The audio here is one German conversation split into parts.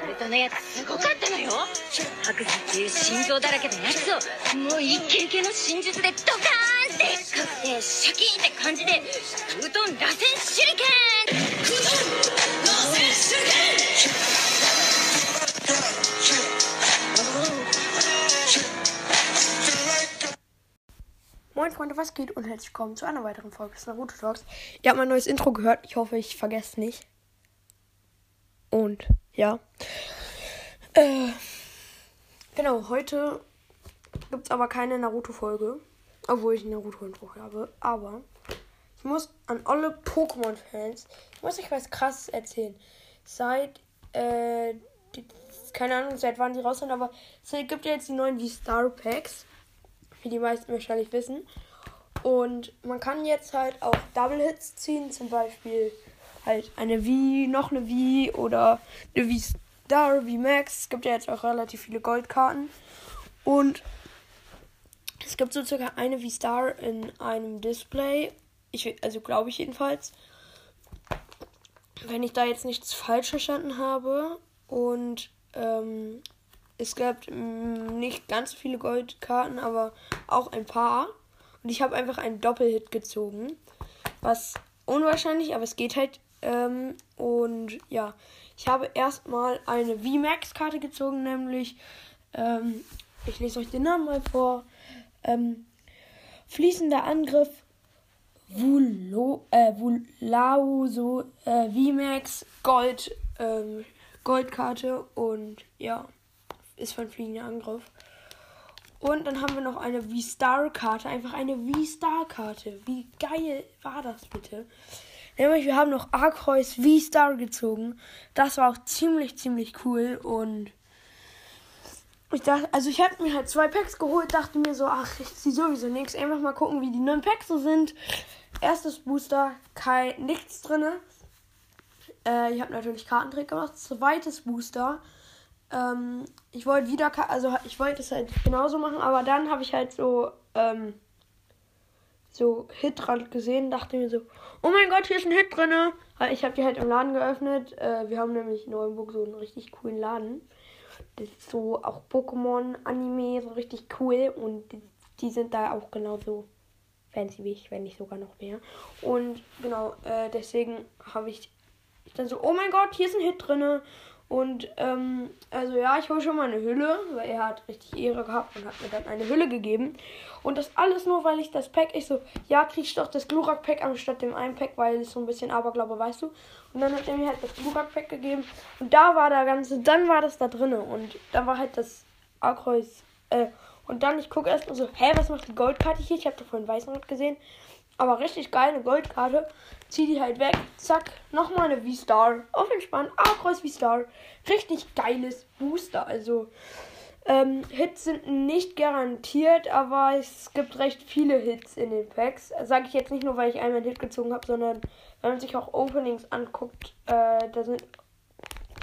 ナルトのやつすごかったのよ白山っていう心臓だらけのやつをもうイケイケの真術でドカーンってかくてシャキーンって感じで空遁螺旋手裏剣空遁螺旋手裏剣 Moin Freunde, was geht und herzlich willkommen zu einer weiteren Folge des Naruto Talks. Ihr habt mein neues Intro gehört. Ich hoffe, ich vergesse es nicht. Und ja. Äh, genau, heute gibt es aber keine Naruto-Folge. Obwohl ich Naruto-Intro habe. Aber ich muss an alle Pokémon-Fans, ich muss euch was krasses erzählen. Seit, äh, die, keine Ahnung, seit wann die raus sind, aber es gibt ja jetzt die neuen V-Star Packs wie die meisten wahrscheinlich wissen. Und man kann jetzt halt auch Double Hits ziehen, zum Beispiel halt eine V, noch eine V oder eine V Star, V Max. Es gibt ja jetzt auch relativ viele Goldkarten. Und es gibt so circa eine V Star in einem Display. Ich, also glaube ich jedenfalls. Wenn ich da jetzt nichts falsch verstanden habe. Und ähm, es gab nicht ganz so viele Goldkarten, aber auch ein paar. Und ich habe einfach einen Doppelhit gezogen. Was unwahrscheinlich, aber es geht halt. Ähm, und ja, ich habe erstmal eine VMAX-Karte gezogen, nämlich. Ähm, ich lese euch den Namen mal vor. Ähm, fließender Angriff. Vulo, äh, Vulauso, äh, VMAX, Gold, ähm, Goldkarte und ja ist von fliegender Angriff. Und dann haben wir noch eine V-Star-Karte. Einfach eine V-Star-Karte. Wie geil war das bitte? Nämlich, wir haben noch Arceus V-Star gezogen. Das war auch ziemlich, ziemlich cool. Und ich dachte, also ich habe mir halt zwei Packs geholt, dachte mir so, ach, ich ziehe sowieso nichts. Einfach mal gucken, wie die neuen Packs so sind. Erstes Booster, kein nichts drin. Äh, ich habe natürlich Kartentrick gemacht. Zweites Booster, ähm, ich wollte wieder, also ich wollte es halt genauso machen, aber dann habe ich halt so, ähm, so Hitrand gesehen, dachte mir so, oh mein Gott, hier ist ein Hit drin. Ich habe die halt im Laden geöffnet. Äh, wir haben nämlich in Neuenburg so einen richtig coolen Laden. Das ist so auch Pokémon-Anime, so richtig cool. Und die, die, sind da auch genauso fancy wie ich, wenn nicht sogar noch mehr. Und genau, äh, deswegen habe ich dann so, oh mein Gott, hier ist ein Hit drin. Und ähm, also ja, ich hole schon mal eine Hülle, weil er hat richtig Ehre gehabt und hat mir dann eine Hülle gegeben. Und das alles nur, weil ich das Pack, ich so, ja, kriegst doch das Glurak-Pack anstatt dem einen Pack, weil es so ein bisschen Aberglaube, weißt du. Und dann hat er mir halt das Glurak-Pack gegeben. Und da war der ganze, dann war das da drinne. Und da war halt das Arkreuz, äh, und dann, ich gucke erst mal so, hä, was macht die Goldkarte hier? Ich habe da vorhin Weißenrot gesehen. Aber richtig geil, eine Goldkarte. Zieh die halt weg. Zack. Nochmal eine V-Star. Auf entspannt. A-Kreuz V-Star. Richtig geiles Booster. Also, ähm, Hits sind nicht garantiert, aber es gibt recht viele Hits in den Packs. Sage ich jetzt nicht nur, weil ich einmal einen Hit gezogen habe, sondern wenn man sich auch Openings anguckt, äh, da sind.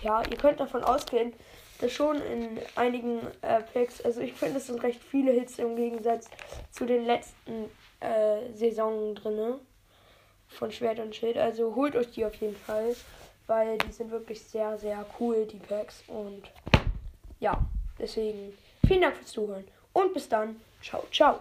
Ja, ihr könnt davon ausgehen, dass schon in einigen äh, Packs, also ich finde, es sind recht viele Hits im Gegensatz zu den letzten äh, Saison drin von Schwert und Schild. Also holt euch die auf jeden Fall, weil die sind wirklich sehr, sehr cool, die Packs. Und ja, deswegen vielen Dank fürs Zuhören und bis dann. Ciao, ciao.